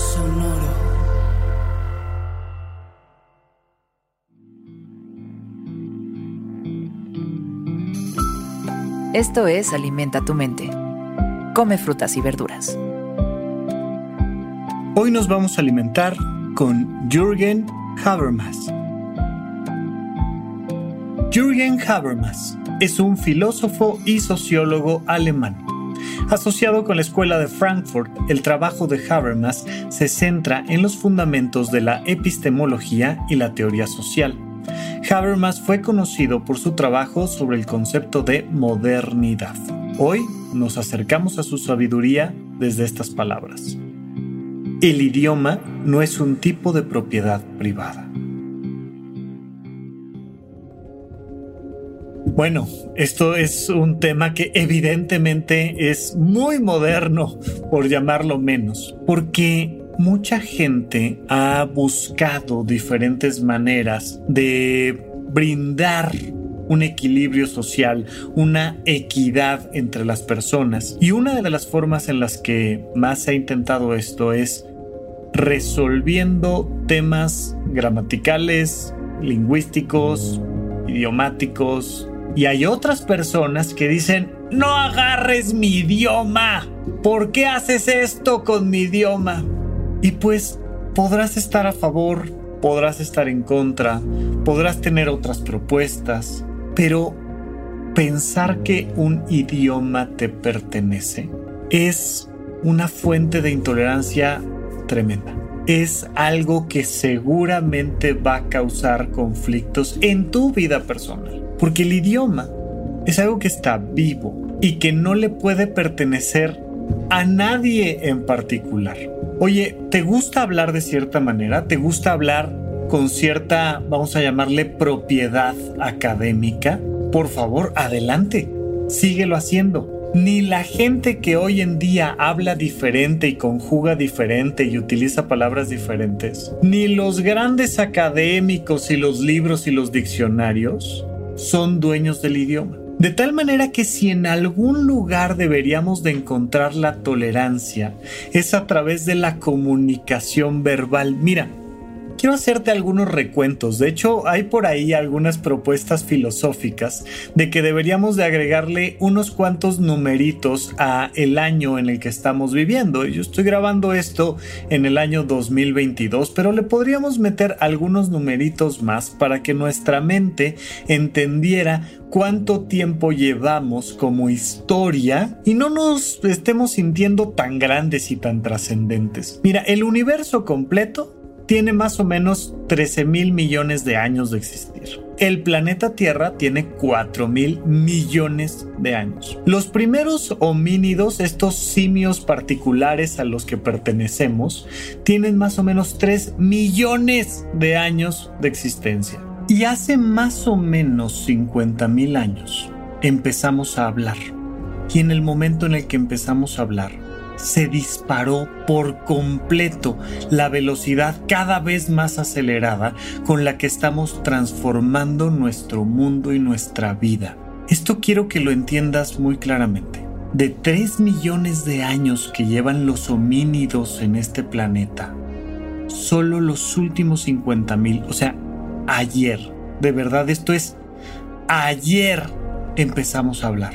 Sonoro. Esto es Alimenta tu mente. Come frutas y verduras. Hoy nos vamos a alimentar con Jürgen Habermas. Jürgen Habermas es un filósofo y sociólogo alemán. Asociado con la Escuela de Frankfurt, el trabajo de Habermas se centra en los fundamentos de la epistemología y la teoría social. Habermas fue conocido por su trabajo sobre el concepto de modernidad. Hoy nos acercamos a su sabiduría desde estas palabras. El idioma no es un tipo de propiedad privada. Bueno, esto es un tema que evidentemente es muy moderno, por llamarlo menos, porque mucha gente ha buscado diferentes maneras de brindar un equilibrio social, una equidad entre las personas. Y una de las formas en las que más se ha intentado esto es resolviendo temas gramaticales, lingüísticos, idiomáticos, y hay otras personas que dicen, no agarres mi idioma. ¿Por qué haces esto con mi idioma? Y pues podrás estar a favor, podrás estar en contra, podrás tener otras propuestas, pero pensar que un idioma te pertenece es una fuente de intolerancia tremenda. Es algo que seguramente va a causar conflictos en tu vida personal. Porque el idioma es algo que está vivo y que no le puede pertenecer a nadie en particular. Oye, ¿te gusta hablar de cierta manera? ¿Te gusta hablar con cierta, vamos a llamarle, propiedad académica? Por favor, adelante. Síguelo haciendo. Ni la gente que hoy en día habla diferente y conjuga diferente y utiliza palabras diferentes, ni los grandes académicos y los libros y los diccionarios son dueños del idioma. De tal manera que si en algún lugar deberíamos de encontrar la tolerancia, es a través de la comunicación verbal. Mira, quiero hacerte algunos recuentos. De hecho, hay por ahí algunas propuestas filosóficas de que deberíamos de agregarle unos cuantos numeritos a el año en el que estamos viviendo. Yo estoy grabando esto en el año 2022, pero le podríamos meter algunos numeritos más para que nuestra mente entendiera cuánto tiempo llevamos como historia y no nos estemos sintiendo tan grandes y tan trascendentes. Mira, el universo completo tiene más o menos 13 mil millones de años de existir. El planeta Tierra tiene 4 mil millones de años. Los primeros homínidos, estos simios particulares a los que pertenecemos, tienen más o menos 3 millones de años de existencia. Y hace más o menos 50 mil años empezamos a hablar. Y en el momento en el que empezamos a hablar, se disparó por completo la velocidad cada vez más acelerada con la que estamos transformando nuestro mundo y nuestra vida. Esto quiero que lo entiendas muy claramente. De 3 millones de años que llevan los homínidos en este planeta, solo los últimos 50 mil, o sea, ayer, de verdad esto es, ayer empezamos a hablar.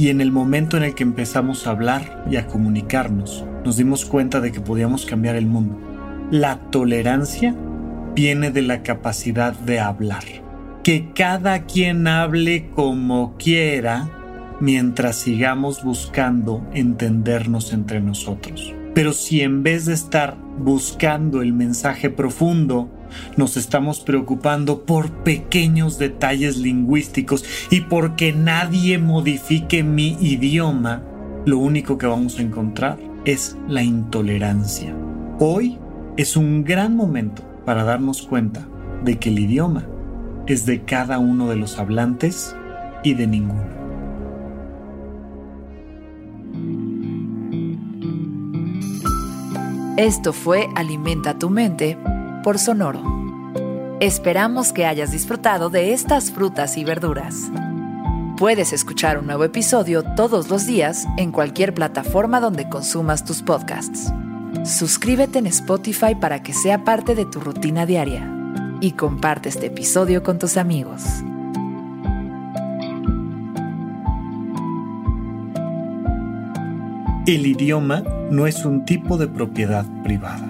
Y en el momento en el que empezamos a hablar y a comunicarnos, nos dimos cuenta de que podíamos cambiar el mundo. La tolerancia viene de la capacidad de hablar. Que cada quien hable como quiera mientras sigamos buscando entendernos entre nosotros. Pero si en vez de estar buscando el mensaje profundo nos estamos preocupando por pequeños detalles lingüísticos y porque nadie modifique mi idioma, lo único que vamos a encontrar es la intolerancia. Hoy es un gran momento para darnos cuenta de que el idioma es de cada uno de los hablantes y de ninguno. Esto fue Alimenta tu mente por Sonoro. Esperamos que hayas disfrutado de estas frutas y verduras. Puedes escuchar un nuevo episodio todos los días en cualquier plataforma donde consumas tus podcasts. Suscríbete en Spotify para que sea parte de tu rutina diaria y comparte este episodio con tus amigos. El idioma no es un tipo de propiedad privada.